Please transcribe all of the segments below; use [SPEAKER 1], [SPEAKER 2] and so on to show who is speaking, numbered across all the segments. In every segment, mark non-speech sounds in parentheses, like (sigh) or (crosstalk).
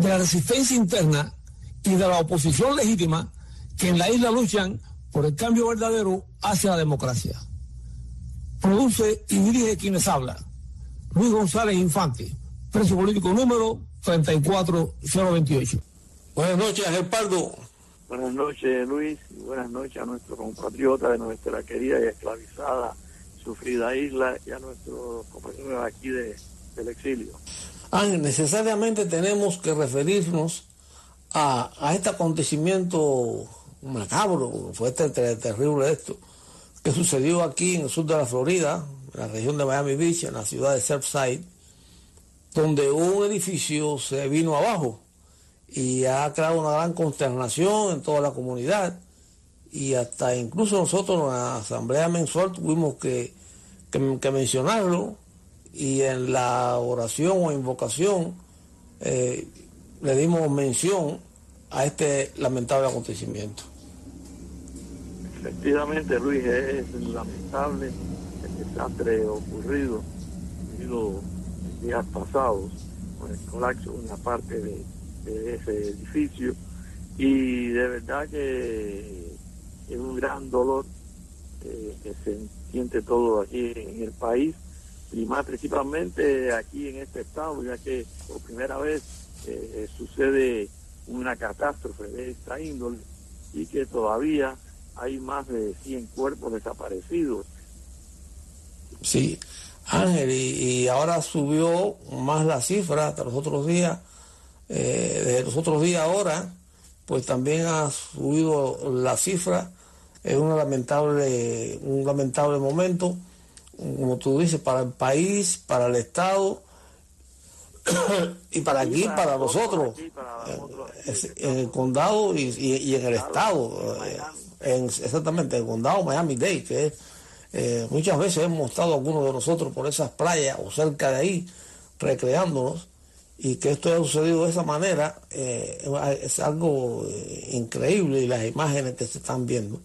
[SPEAKER 1] de la resistencia interna y de la oposición legítima que en la isla luchan por el cambio verdadero hacia la democracia. Produce y dirige quienes habla. Luis González Infante, preso político número 34028. Buenas noches, Ángel Pardo.
[SPEAKER 2] Buenas noches, Luis, y buenas noches a nuestro compatriota de nuestra querida y esclavizada, sufrida isla y a nuestros compañeros aquí de, del exilio.
[SPEAKER 1] Ángel, necesariamente tenemos que referirnos a, este acontecimiento macabro, fue este, terrible esto, que sucedió aquí en el sur de la Florida, en la región de Miami Beach, en la ciudad de Surfside, donde un edificio se vino abajo y ha creado una gran consternación en toda la comunidad. Y hasta incluso nosotros en la asamblea mensual tuvimos que, que mencionarlo y en la oración o invocación eh, le dimos mención a este lamentable acontecimiento.
[SPEAKER 2] Efectivamente, Luis, es lamentable el desastre ocurrido en días pasados con el colapso de una parte de, ese edificio y de verdad que es un gran dolor eh, que se siente todo aquí en el país y más principalmente aquí en este estado, ya que por primera vez eh, sucede una catástrofe de esta índole y que todavía hay más de 100 cuerpos desaparecidos.
[SPEAKER 1] Sí, Ángel, y, ahora subió más la cifra hasta los otros días, eh, desde los otros días ahora, pues también ha subido la cifra, es una lamentable, un lamentable momento como tú dices, para el país, para el Estado (coughs) y para aquí, para, nosotros, en, el condado y, en el Estado, eh, exactamente, en el condado Miami-Dade, que eh, muchas veces hemos estado algunos de nosotros por esas playas o cerca de ahí, recreándonos, y que esto haya sucedido de esa manera eh, es algo increíble y las imágenes que se están viendo.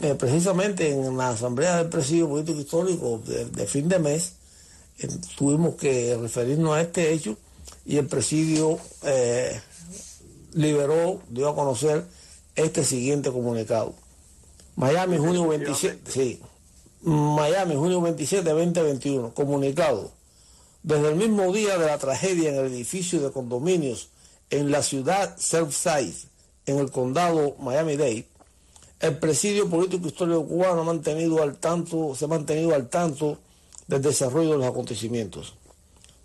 [SPEAKER 1] Eh, precisamente en la Asamblea del Presidio Político Histórico de, fin de mes, eh, tuvimos que referirnos a este hecho y el Presidio eh, liberó, dio a conocer este siguiente comunicado. Miami, junio 27, sí, Miami, junio 27, 2021, comunicado. Desde el mismo día de la tragedia en el edificio de condominios en la ciudad Surfside, en el condado Miami-Dade, el presidio político histórico cubano ha mantenido al tanto, se ha mantenido al tanto del desarrollo de los acontecimientos.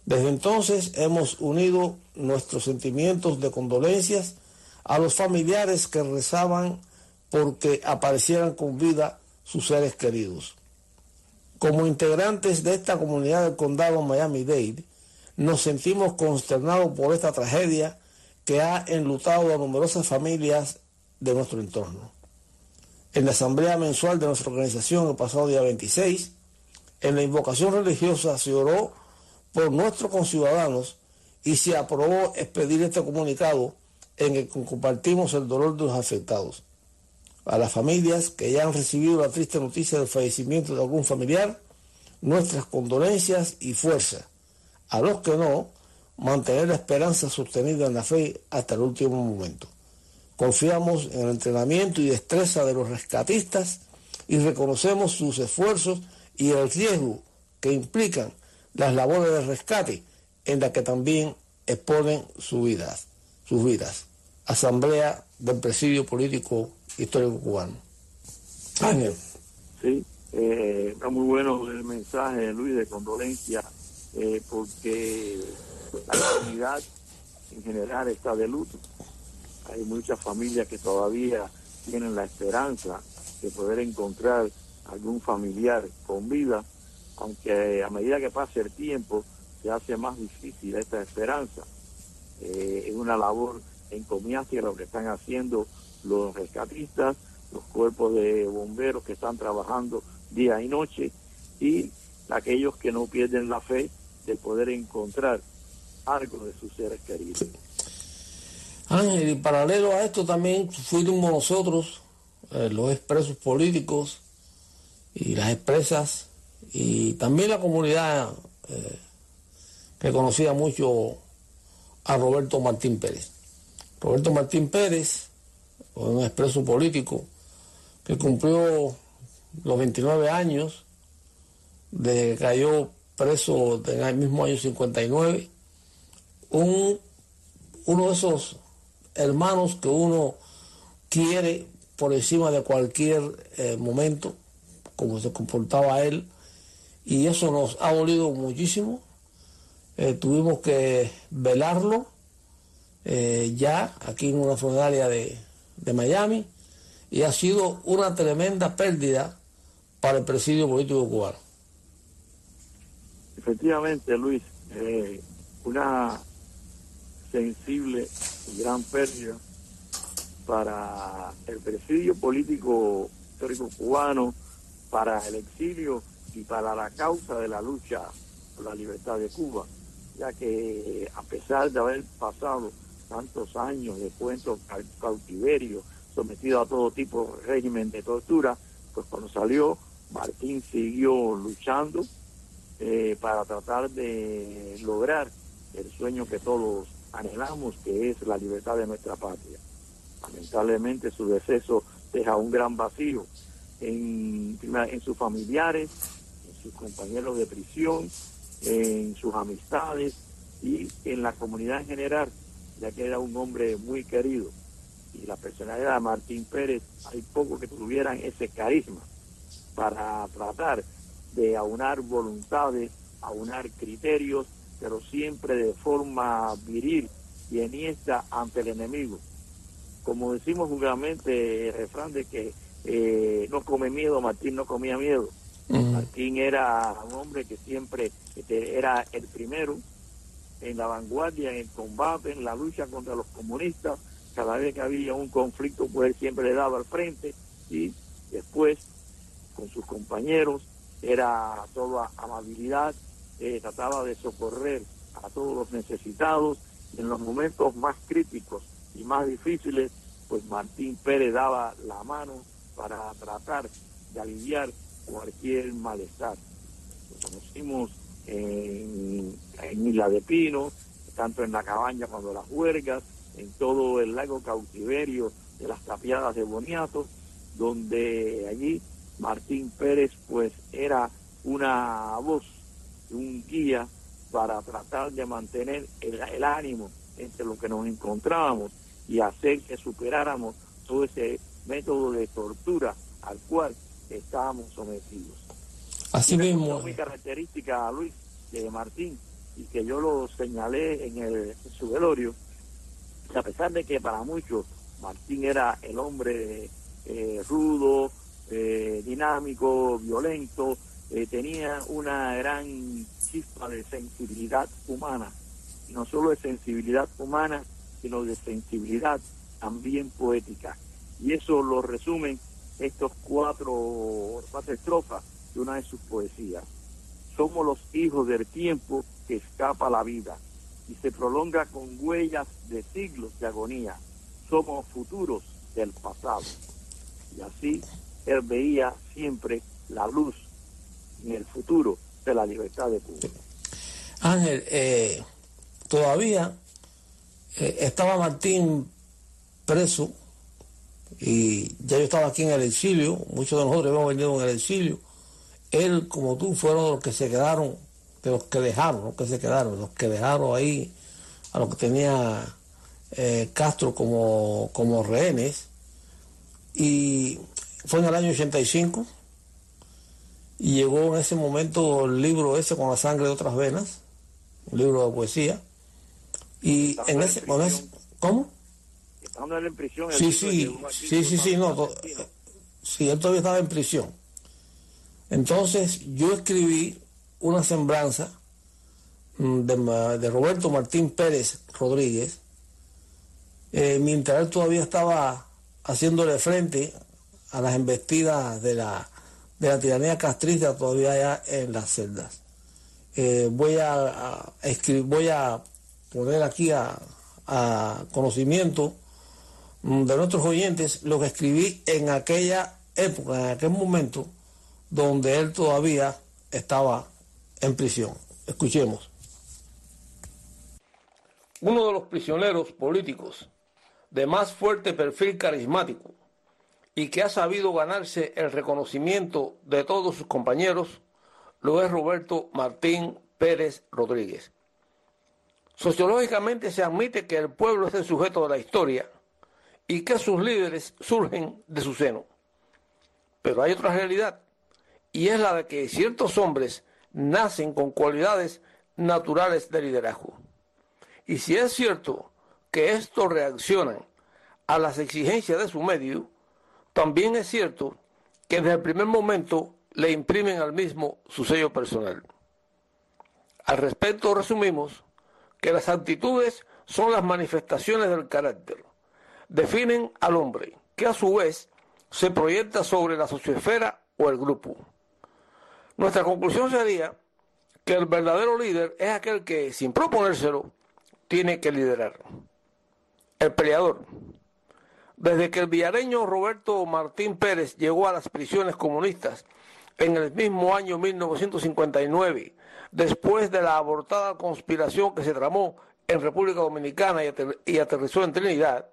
[SPEAKER 1] Desde entonces hemos unido nuestros sentimientos de condolencias a los familiares que rezaban porque aparecieran con vida sus seres queridos. Como integrantes de esta comunidad del condado Miami-Dade, nos sentimos consternados por esta tragedia que ha enlutado a numerosas familias de nuestro entorno en la asamblea mensual de nuestra organización el pasado día 26, en la invocación religiosa se oró por nuestros conciudadanos y se aprobó expedir este comunicado en el que compartimos el dolor de los afectados. A las familias que ya han recibido la triste noticia del fallecimiento de algún familiar, nuestras condolencias y fuerza. A los que no, mantener la esperanza sostenida en la fe hasta el último momento. Confiamos en el entrenamiento y destreza de los rescatistas y reconocemos sus esfuerzos y el riesgo que implican las labores de rescate en las que también exponen sus vidas. Sus vidas. Asamblea del Presidio Político Histórico Cubano.
[SPEAKER 2] Ángel. Sí, eh, está muy bueno el mensaje, Luis, de condolencia, eh, porque la comunidad en general está de luto hay muchas familias que todavía tienen la esperanza de poder encontrar algún familiar con vida, aunque a medida que pase el tiempo se hace más difícil esta esperanza. eh, es una labor encomiable lo que están haciendo los rescatistas, los cuerpos de bomberos que están trabajando día y noche y aquellos que no pierden la fe de poder encontrar algo de sus seres queridos.
[SPEAKER 1] Ángel, y paralelo a esto también fuimos nosotros, eh, los expresos políticos y las expresas, y también la comunidad eh, que conocía mucho a Roberto Martín Pérez. Roberto Martín Pérez, un expreso político que cumplió los 29 años, de que cayó preso en el mismo año 59, un, uno de esos hermanos que uno quiere por encima de cualquier eh, momento, como se comportaba él, y eso nos ha dolido muchísimo. Eh, tuvimos que velarlo eh, ya aquí en una funeraria de, de Miami y ha sido una tremenda pérdida para el presidio político cubano.
[SPEAKER 2] Efectivamente, Luis, una sensible y gran pérdida para el presidio político histórico cubano, para el exilio y para la causa de la lucha por la libertad de Cuba, ya que a pesar de haber pasado tantos años de cuentos cautiverio, sometido a todo tipo de régimen de tortura, pues cuando salió, Martín siguió luchando eh, para tratar de lograr el sueño que todos anhelamos, que es la libertad de nuestra patria. Lamentablemente su deceso deja un gran vacío en, sus familiares, en sus compañeros de prisión, en sus amistades y en la comunidad en general, ya que era un hombre muy querido y la personalidad de Martín Pérez, hay pocos que tuvieran ese carisma para tratar de aunar voluntades, aunar criterios, pero siempre de forma viril y enhiesta ante el enemigo. Como decimos vulgarmente, el refrán de que eh, no come miedo, Martín no comía miedo. Martín era un hombre que siempre este, era el primero en la vanguardia, en el combate, en la lucha contra los comunistas, cada vez que había un conflicto, pues él siempre le daba al frente y después con sus compañeros era toda amabilidad, eh, trataba de socorrer a todos los necesitados en los momentos más críticos y más difíciles, pues Martín Pérez daba la mano para tratar de aliviar cualquier malestar. Lo conocimos en, Isla de Pino, tanto en la cabaña cuando las huelgas, en todo el lago cautiverio de las tapiadas de Boniato, donde allí Martín Pérez pues era una voz, un guía para tratar de mantener el, ánimo entre lo que nos encontrábamos y hacer que superáramos todo ese método de tortura al cual estábamos sometidos.
[SPEAKER 1] Así mismo.
[SPEAKER 2] Muy característica, Luis, de Martín, y que yo lo señalé en, el, en su velorio, a pesar de que para muchos Martín era el hombre eh, rudo, eh, dinámico, violento, eh, tenía una gran chispa de sensibilidad humana, no solo de sensibilidad humana, sino de sensibilidad también poética. Y eso lo resumen estos cuatro, cuatro estrofas de una de sus poesías. Somos los hijos del tiempo que escapa la vida y se prolonga con huellas de siglos de agonía. Somos futuros del pasado. Y así él veía siempre la luz en el futuro de la libertad de Cuba.
[SPEAKER 1] Ángel, eh, todavía eh, estaba Martín preso y ya yo estaba aquí en el exilio, muchos de nosotros hemos venido en el exilio. Él, como tú, fueron los que se quedaron de los que dejaron, los que se quedaron, los que dejaron ahí a los que tenía eh, Castro como, como rehenes. Y fue en el año 85 y llegó en ese momento el libro ese con la sangre de otras venas, un libro de poesía. Y en ese, momento ¿cómo?
[SPEAKER 2] Estando en prisión.
[SPEAKER 1] Sí, sí, sí, sí, sí, no, sí, él todavía estaba en prisión. Entonces yo escribí una sembranza mm, de, Roberto Martín Pérez Rodríguez, eh, mientras él todavía estaba haciéndole frente a las embestidas de la, de la tiranía castrista todavía allá en las celdas. Eh, voy a, voy a poner aquí a, a conocimiento mm, de nuestros oyentes lo que escribí en aquella época, en aquel momento, donde él todavía estaba en prisión. Escuchemos. Uno de los prisioneros políticos de más fuerte perfil carismático y que ha sabido ganarse el reconocimiento de todos sus compañeros lo es Roberto Martín Pérez Rodríguez. Sociológicamente se admite que el pueblo es el sujeto de la historia y que sus líderes surgen de su seno. Pero hay otra realidad, y es la de que ciertos hombres nacen con cualidades naturales de liderazgo. Y si es cierto que estos reaccionan a las exigencias de su medio, también es cierto que desde el primer momento le imprimen al mismo su sello personal. Al respecto resumimos que las actitudes son las manifestaciones del carácter. Definen al hombre, que a su vez se proyecta sobre la sociosfera o el grupo. Nuestra conclusión sería que el verdadero líder es aquel que, sin proponérselo, tiene que liderar. El peleador. Desde que el villareño Roberto Martín Pérez llegó a las prisiones comunistas en el mismo año 1959, después de la abortada conspiración que se tramó en República Dominicana y, aterrizó en Trinidad,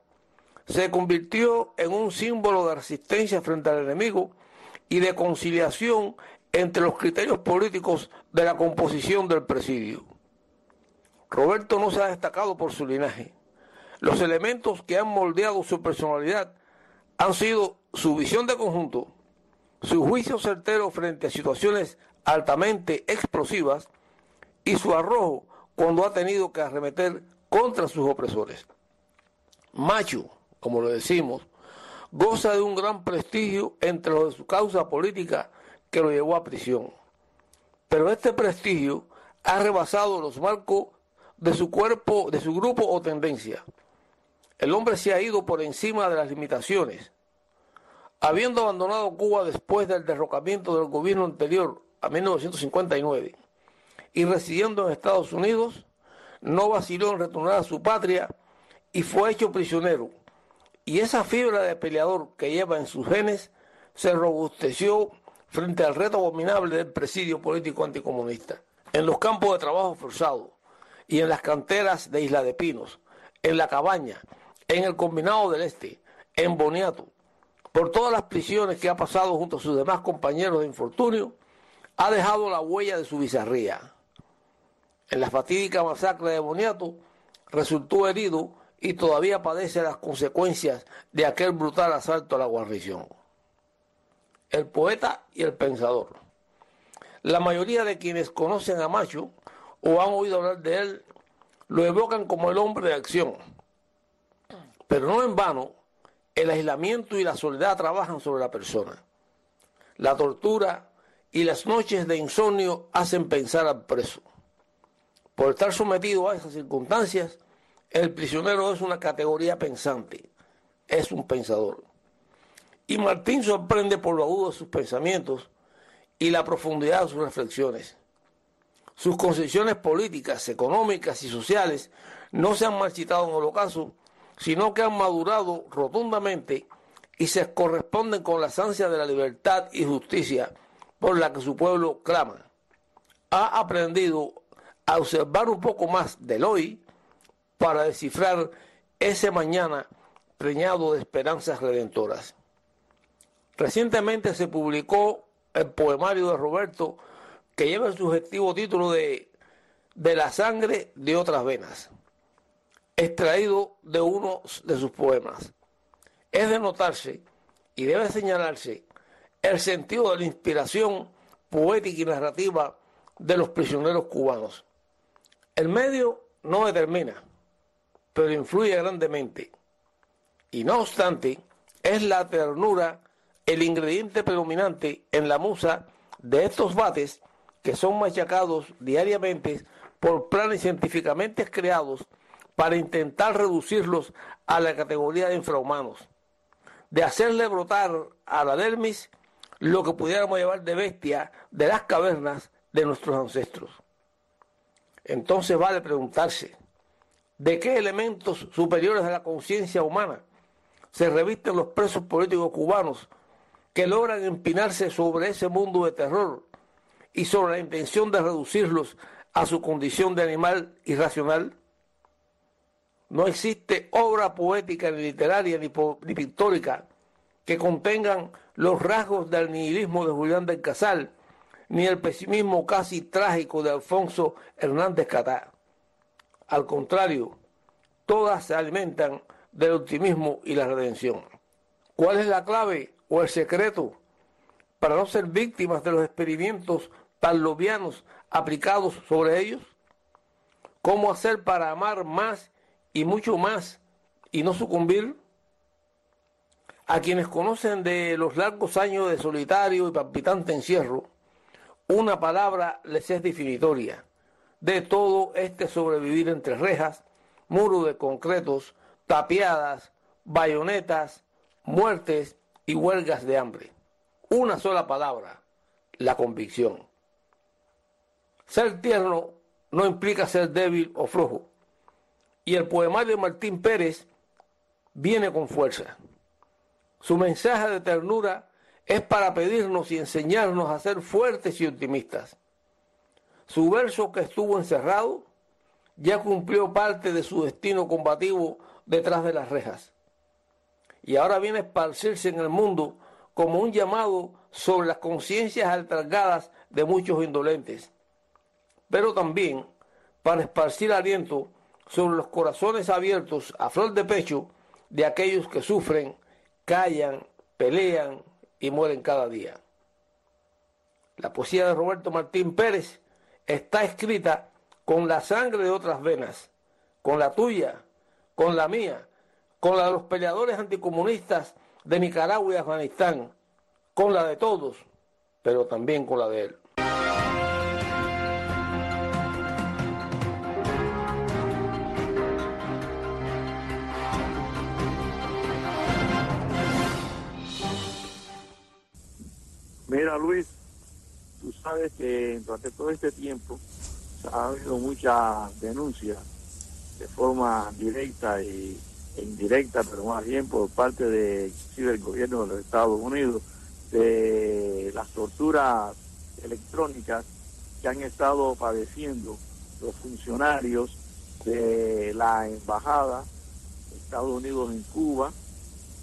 [SPEAKER 1] se convirtió en un símbolo de resistencia frente al enemigo y de conciliación entre los criterios políticos de la composición del presidio. Roberto no se ha destacado por su linaje. Los elementos que han moldeado su personalidad han sido su visión de conjunto, su juicio certero frente a situaciones altamente explosivas y su arrojo cuando ha tenido que arremeter contra sus opresores. Macho, como lo decimos, goza de un gran prestigio entre los de su causa política que lo llevó a prisión. Pero este prestigio ha rebasado los marcos de su cuerpo, de su grupo o tendencia. El hombre se ha ido por encima de las limitaciones. Habiendo abandonado Cuba después del derrocamiento del gobierno anterior a 1959 y residiendo en Estados Unidos, no vaciló en retornar a su patria y fue hecho prisionero. Y esa fibra de peleador que lleva en sus genes se robusteció frente al reto abominable del presidio político anticomunista. En los campos de trabajo forzado y en las canteras de Isla de Pinos, en la cabaña, en el combinado del Este, en Boniato, por todas las prisiones que ha pasado junto a sus demás compañeros de infortunio, ha dejado la huella de su bizarría. En la fatídica masacre de Boniato resultó herido y todavía padece las consecuencias de aquel brutal asalto a la guarnición el poeta y el pensador. La mayoría de quienes conocen a Macho o han oído hablar de él lo evocan como el hombre de acción. Pero no en vano, el aislamiento y la soledad trabajan sobre la persona. La tortura y las noches de insomnio hacen pensar al preso. Por estar sometido a esas circunstancias, el prisionero es una categoría pensante, es un pensador. Y Martín sorprende por lo agudo de sus pensamientos y la profundidad de sus reflexiones. Sus concepciones políticas, económicas y sociales no se han marchitado en el sino que han madurado rotundamente y se corresponden con las ansias de la libertad y justicia por la que su pueblo clama. Ha aprendido a observar un poco más del hoy para descifrar ese mañana preñado de esperanzas redentoras. Recientemente se publicó el poemario de Roberto que lleva el subjetivo título de De la sangre de otras venas, extraído de uno de sus poemas. Es de notarse y debe señalarse el sentido de la inspiración poética y narrativa de los prisioneros cubanos. El medio no determina, pero influye grandemente. Y no obstante, es la ternura el ingrediente predominante en la musa de estos bates que son machacados diariamente por planes científicamente creados para intentar reducirlos a la categoría de infrahumanos, de hacerle brotar a la dermis lo que pudiéramos llevar de bestia de las cavernas de nuestros ancestros. Entonces vale preguntarse, ¿de qué elementos superiores a la conciencia humana se revisten los presos políticos cubanos que logran empinarse sobre ese mundo de terror y sobre la intención de reducirlos a su condición de animal irracional? No existe obra poética, ni literaria, ni, pictórica que contengan los rasgos del nihilismo de Julián del Casal, ni el pesimismo casi trágico de Alfonso Hernández Catá. Al contrario, todas se alimentan del optimismo y la redención. ¿Cuál es la clave o el secreto para no ser víctimas de los experimentos pavlovianos aplicados sobre ellos? ¿Cómo hacer para amar más y mucho más y no sucumbir? A quienes conocen de los largos años de solitario y palpitante encierro, una palabra les es definitoria de todo este sobrevivir entre rejas, muros de concretos, tapiadas, bayonetas, muertes y huelgas de hambre. Una sola palabra, la convicción. Ser tierno no implica ser débil o flojo. Y el poemario de Martín Pérez viene con fuerza. Su mensaje de ternura es para pedirnos y enseñarnos a ser fuertes y optimistas. Su verso que estuvo encerrado ya cumplió parte de su destino combativo detrás de las rejas. Y ahora viene a esparcirse en el mundo como un llamado sobre las conciencias altargadas de muchos indolentes, pero también para esparcir aliento sobre los corazones abiertos a flor de pecho de aquellos que sufren, callan, pelean y mueren cada día. La poesía de Roberto Martín Pérez está escrita con la sangre de otras venas, con la tuya, con la mía, con la de los peleadores anticomunistas de Nicaragua y Afganistán, con la de todos, pero también con la de él.
[SPEAKER 2] Mira Luis, tú sabes que durante todo este tiempo ha habido muchas denuncias de forma directa y, e indirecta, pero más bien por parte de del gobierno de los Estados Unidos, de las torturas electrónicas que han estado padeciendo los funcionarios de la embajada de Estados Unidos en Cuba,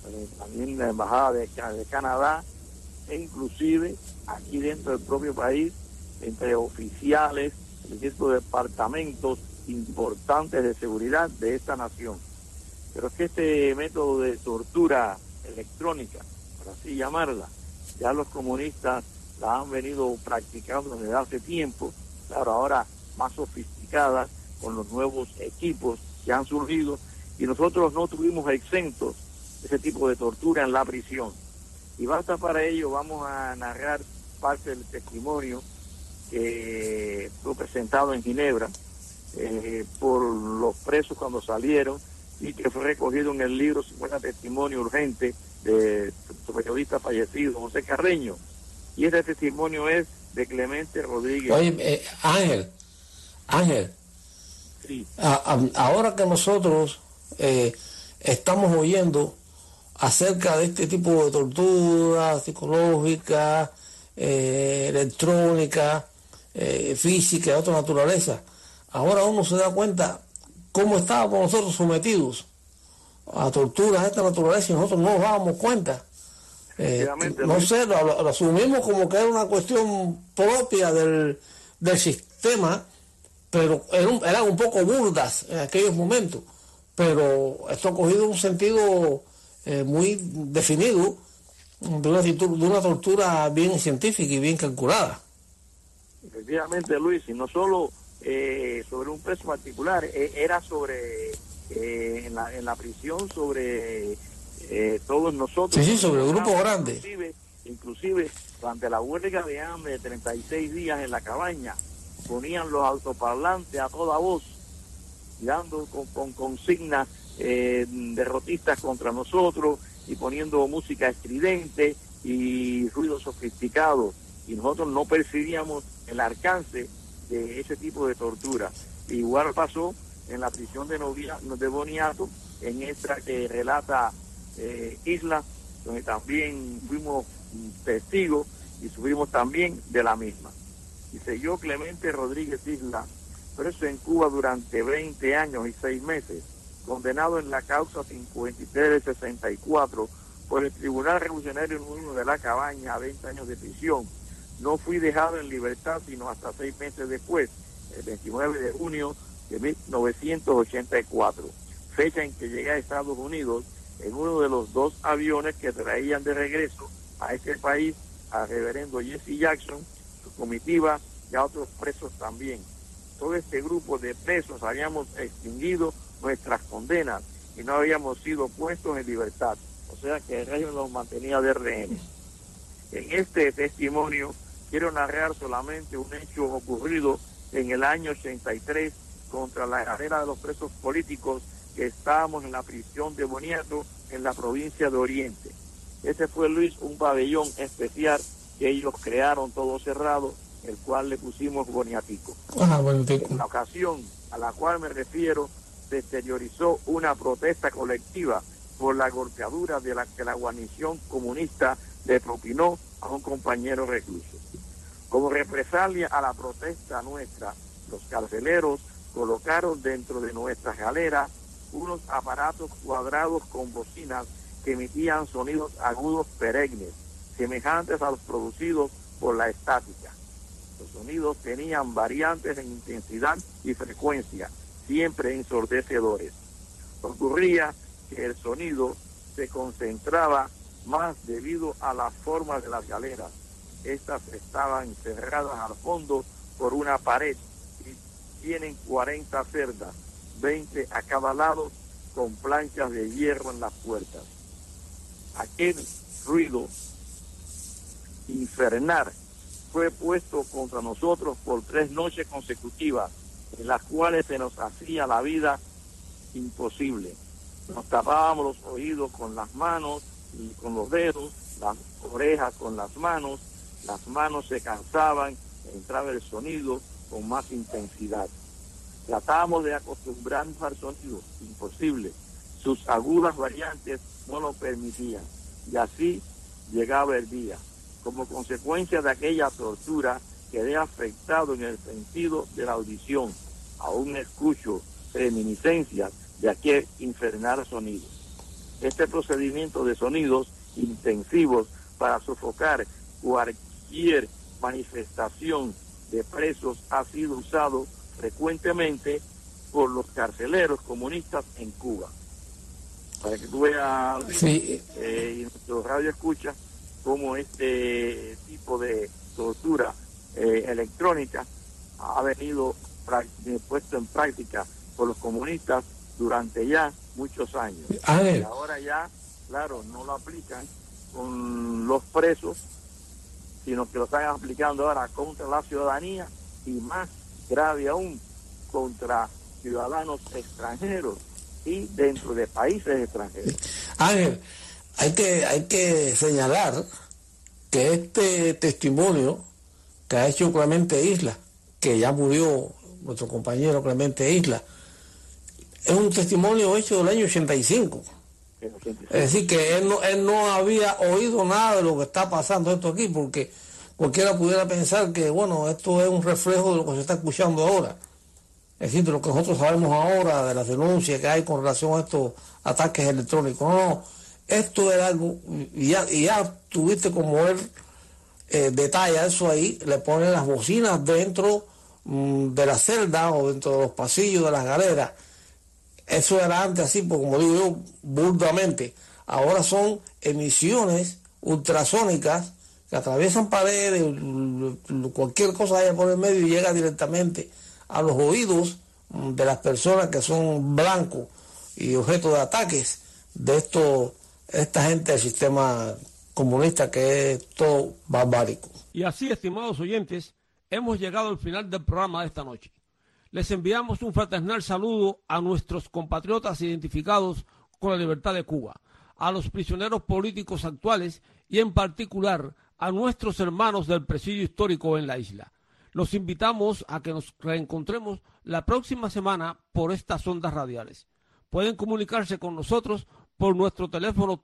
[SPEAKER 2] eh, también la embajada de Canadá, e inclusive aquí dentro del propio país, entre oficiales de ciertos departamentos importantes de seguridad de esta nación. Pero es que este método de tortura electrónica, por así llamarla, ya los comunistas la han venido practicando desde hace tiempo, claro, ahora más sofisticadas con los nuevos equipos que han surgido y nosotros no tuvimos exentos de ese tipo de tortura en la prisión. Y basta para ello, vamos a narrar parte del testimonio que fue presentado en Ginebra eh, por los presos cuando salieron y que fue recogido en el libro 50 Testimonio Urgente de su periodista fallecido, José Carreño. Y ese testimonio es de Clemente Rodríguez.
[SPEAKER 1] Oye, eh, Ángel, Ángel, sí. ahora que nosotros eh, estamos oyendo acerca de este tipo de tortura psicológica, electrónica, física de otra naturaleza, ahora uno se da cuenta cómo estábamos nosotros sometidos a torturas de esta naturaleza y nosotros no nos dábamos cuenta. Eh, no sé, lo, asumimos como que era una cuestión propia del, sistema, pero eran, un poco burdas en aquellos momentos. Pero esto ha cogido un sentido eh, muy definido de una, de una tortura bien científica y bien calculada.
[SPEAKER 2] Efectivamente, Luis, y no solo eh, sobre un preso particular, eh, era sobre, eh, en, la, en la prisión, sobre todos nosotros.
[SPEAKER 1] Sí, sí, sobre el grupo grande.
[SPEAKER 2] Inclusive, inclusive durante la huelga de hambre de 36 días en la cabaña, ponían los autoparlantes a toda voz, dando con, consignas eh, derrotistas contra nosotros y poniendo música estridente y ruido sofisticado. Y nosotros no percibíamos el alcance de ese tipo de tortura. Igual pasó en la prisión de, Novia, de Boniato, en esta que relata eh, Isla, donde también fuimos testigos y subimos también de la misma. Dice yo, Clemente Rodríguez Isla, preso en Cuba durante 20 años y 6 meses, condenado en la causa 53 de 64 por el Tribunal Revolucionario número de la Cabaña a 20 años de prisión. No fui dejado en libertad sino hasta seis meses después, el 29 de junio de 1984, fecha en que llegué a Estados Unidos en uno de los dos aviones que traían de regreso a este país al reverendo Jesse Jackson, su comitiva y a otros presos también. Todo este grupo de presos habíamos extinguido nuestras condenas y no habíamos sido puestos en libertad. O sea que el régimen nos mantenía de rehenes. En este testimonio quiero narrar solamente un hecho ocurrido en el año 83 contra la carrera de los presos políticos que estábamos en la prisión de Boniato en la provincia de Oriente. Ese fue, Luis, un pabellón especial que ellos crearon todo cerrado, el cual le pusimos Boniatico.
[SPEAKER 1] Ah,
[SPEAKER 2] en la ocasión a la cual me refiero, se exteriorizó una protesta colectiva por la golpeadura de la que la guarnición comunista le propinó a un compañero recluso. Como represalia a la protesta nuestra, los carceleros colocaron dentro de nuestras galeras unos aparatos cuadrados con bocinas que emitían sonidos agudos perennes, semejantes a los producidos por la estática. Los sonidos tenían variantes en intensidad y frecuencia, siempre ensordecedores. Ocurría que el sonido se concentraba más debido a la forma de las galeras. Estas estaban cerradas al fondo por una pared y tienen 40 cerdas, 20 a con planchas de hierro en las puertas aquel ruido infernal fue puesto contra nosotros por tres noches consecutivas, en las cuales se nos hacía la vida imposible. Nos tapábamos los oídos con las manos y con los dedos, las orejas con las manos, las manos se cansaban, entraba el sonido con más intensidad. Tratábamos de acostumbrarnos al sonido, imposible. Sus agudas variantes no lo permitían. Y así llegaba el día. Como consecuencia de aquella tortura, quedé afectado en el sentido de la audición. Aún escucho reminiscencias de aquel infernal sonido. Este procedimiento de sonidos intensivos para sofocar cualquier manifestación de presos ha sido usado frecuentemente por los carceleros comunistas en Cuba para que tú veas eh, y nuestro radio escucha cómo este tipo de tortura eh, electrónica ha venido eh, puesto en práctica por los comunistas durante ya muchos años. Y ahora ya, claro, no lo aplican con los presos, sino que lo están aplicando ahora contra la ciudadanía y más grave aún contra ciudadanos extranjeros y dentro de países extranjeros.
[SPEAKER 1] Ángel, hay que, hay que señalar que este testimonio que ha hecho Clemente Isla, que ya murió nuestro compañero Clemente Isla, es un testimonio hecho del año 85. Es decir, que él no, él no había oído nada de lo que está pasando esto aquí, porque cualquiera pudiera pensar que, bueno, esto es un reflejo de lo que se está escuchando ahora. Es decir, de lo que nosotros sabemos ahora, de las denuncias que hay con relación a estos ataques electrónicos. No, no, esto era algo, ya, y ya tuviste como él eh, detalla eso ahí, le pone las bocinas dentro mm, de la celda o dentro de los pasillos de las galeras. Eso era antes así, pues como digo yo, burdamente. Ahora son emisiones ultrasónicas que atraviesan paredes, cualquier cosa haya por el medio y llega directamente a los oídos de las personas que son blancos y objeto de ataques de esto, esta gente del sistema comunista que es todo barbárico.
[SPEAKER 3] Y así, estimados oyentes,
[SPEAKER 1] hemos llegado al final del programa de esta noche. Les enviamos un fraternal saludo a nuestros compatriotas identificados con la libertad de Cuba, a los prisioneros políticos actuales y en particular a nuestros hermanos del presidio histórico en la isla. Los invitamos a que nos reencontremos la próxima semana por estas ondas radiales. Pueden comunicarse con nosotros por nuestro teléfono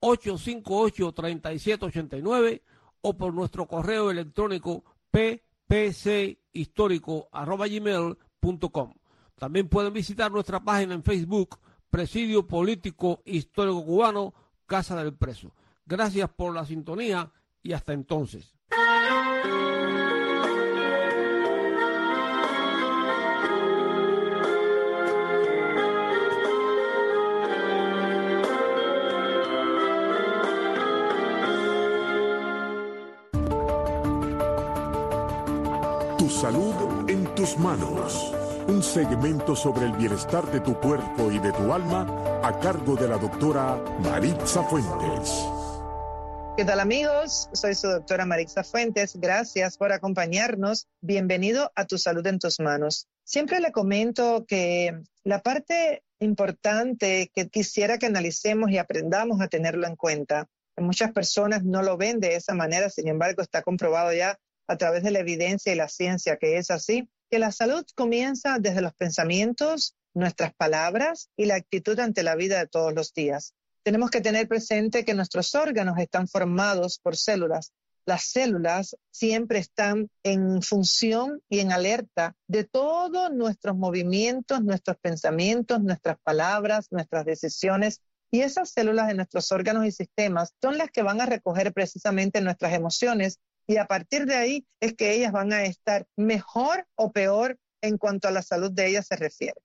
[SPEAKER 1] 305-858-3789 o por nuestro correo electrónico ppchistórico.com. También pueden visitar nuestra página en Facebook, Presidio Político Histórico Cubano, Casa del Preso. Gracias por la sintonía y hasta entonces.
[SPEAKER 3] Salud en tus manos. Un segmento sobre el bienestar de tu cuerpo y de tu alma a cargo de la doctora Maritza Fuentes.
[SPEAKER 4] ¿Qué tal amigos? Soy su doctora Maritza Fuentes. Gracias por acompañarnos. Bienvenido a Tu Salud en tus manos. Siempre le comento que la parte importante que quisiera que analicemos y aprendamos a tenerlo en cuenta. Muchas personas no lo ven de esa manera, sin embargo está comprobado ya a través de la evidencia y la ciencia que es así, que la salud comienza desde los pensamientos, nuestras palabras y la actitud ante la vida de todos los días. Tenemos que tener presente que nuestros órganos están formados por células. Las células siempre están en función y en alerta de todos nuestros movimientos, nuestros pensamientos, nuestras palabras, nuestras decisiones. Y esas células de nuestros órganos y sistemas son las que van a recoger precisamente nuestras emociones y a partir de ahí es que ellas van a estar mejor o peor en cuanto a la salud de ellas se refiere.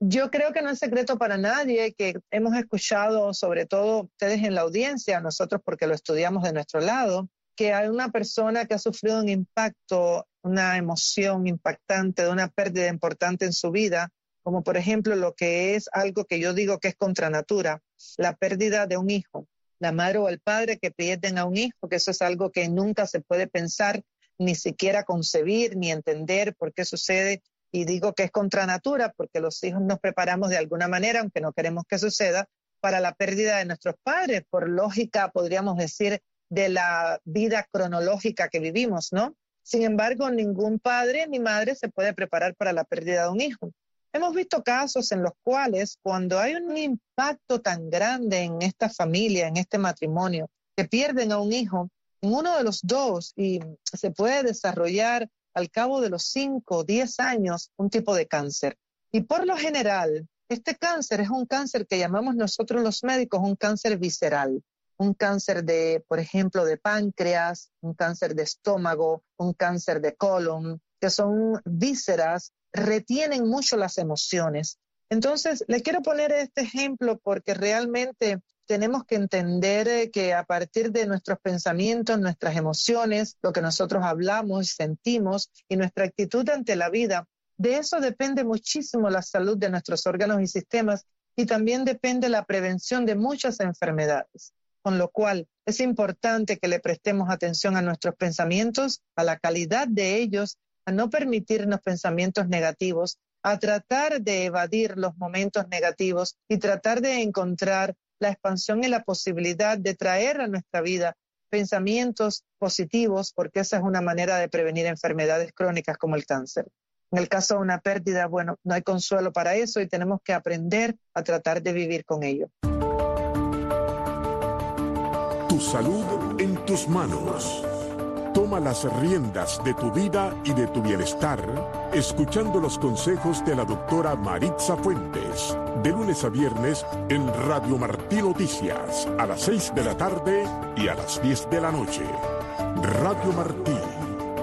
[SPEAKER 4] Yo creo que no es secreto para nadie que hemos escuchado, sobre todo ustedes en la audiencia, nosotros porque lo estudiamos de nuestro lado, que hay una persona que ha sufrido un impacto, una emoción impactante de una pérdida importante en su vida, como por ejemplo lo que es algo que yo digo que es contra natura, la pérdida de un hijo la madre o el padre que pierden a un hijo, que eso es algo que nunca se puede pensar, ni siquiera concebir, ni entender por qué sucede. Y digo que es contra natura, porque los hijos nos preparamos de alguna manera, aunque no queremos que suceda, para la pérdida de nuestros padres, por lógica, podríamos decir, de la vida cronológica que vivimos, ¿no? Sin embargo, ningún padre ni madre se puede preparar para la pérdida de un hijo. Hemos visto casos en los cuales cuando hay un impacto tan grande en esta familia, en este matrimonio, que pierden a un hijo, en uno de los dos y se puede desarrollar al cabo de los 5 o 10 años un tipo de cáncer. Y por lo general, este cáncer es un cáncer que llamamos nosotros los médicos un cáncer visceral, un cáncer de, por ejemplo, de páncreas, un cáncer de estómago, un cáncer de colon, que son vísceras retienen mucho las emociones. Entonces, le quiero poner este ejemplo porque realmente tenemos que entender eh, que a partir de nuestros pensamientos, nuestras emociones, lo que nosotros hablamos, y sentimos y nuestra actitud ante la vida, de eso depende muchísimo la salud de nuestros órganos y sistemas y también depende la prevención de muchas enfermedades. Con lo cual, es importante que le prestemos atención a nuestros pensamientos, a la calidad de ellos a no permitirnos pensamientos negativos, a tratar de evadir los momentos negativos y tratar de encontrar la expansión y la posibilidad de traer a nuestra vida pensamientos positivos, porque esa es una manera de prevenir enfermedades crónicas como el cáncer. En el caso de una pérdida, bueno, no hay consuelo para eso y tenemos que aprender a tratar de vivir con ello.
[SPEAKER 3] Tu salud en tus manos. Toma las riendas de tu vida y de tu bienestar escuchando los consejos de la doctora Maritza Fuentes de lunes a viernes en Radio Martí Noticias a las 6 de la tarde y a las 10 de la noche. Radio Martí,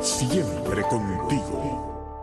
[SPEAKER 3] siempre contigo.